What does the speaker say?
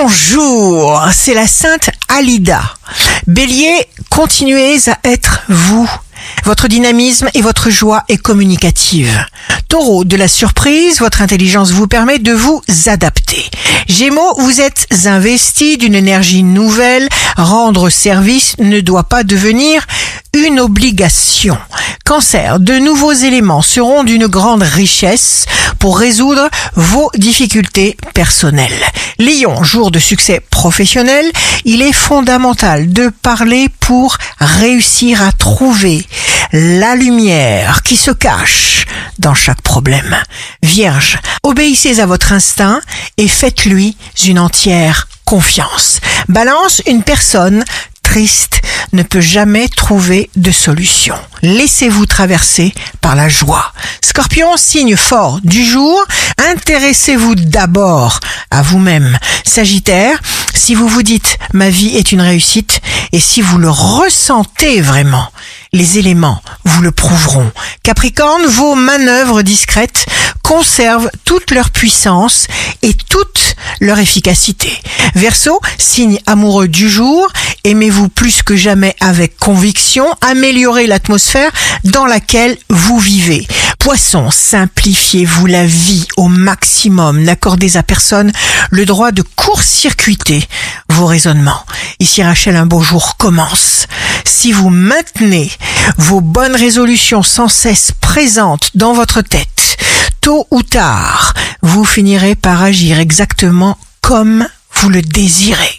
Bonjour, c'est la sainte Alida. Bélier, continuez à être vous. Votre dynamisme et votre joie est communicative. Taureau, de la surprise, votre intelligence vous permet de vous adapter. Gémeaux, vous êtes investi d'une énergie nouvelle. Rendre service ne doit pas devenir une obligation. Cancer, de nouveaux éléments seront d'une grande richesse pour résoudre vos difficultés personnelles. Lion, jour de succès professionnel, il est fondamental de parler pour réussir à trouver la lumière qui se cache dans chaque problème. Vierge, obéissez à votre instinct et faites-lui une entière confiance. Balance, une personne triste ne peut jamais trouver de solution. Laissez-vous traverser par la joie. Scorpion, signe fort du jour, intéressez-vous d'abord à vous-même. Sagittaire, si vous vous dites ma vie est une réussite et si vous le ressentez vraiment, les éléments vous le prouveront. Capricorne, vos manœuvres discrètes conservent toute leur puissance et toute leur efficacité. Verseau, signe amoureux du jour, aimez-vous plus que jamais avec conviction, améliorez l'atmosphère dans laquelle vous vivez. Poisson, simplifiez-vous la vie au maximum, n'accordez à personne le droit de court-circuiter vos raisonnements. Ici Rachel, un beau jour commence. Si vous maintenez vos bonnes résolutions sans cesse présentes dans votre tête, tôt ou tard, vous finirez par agir exactement comme vous le désirez.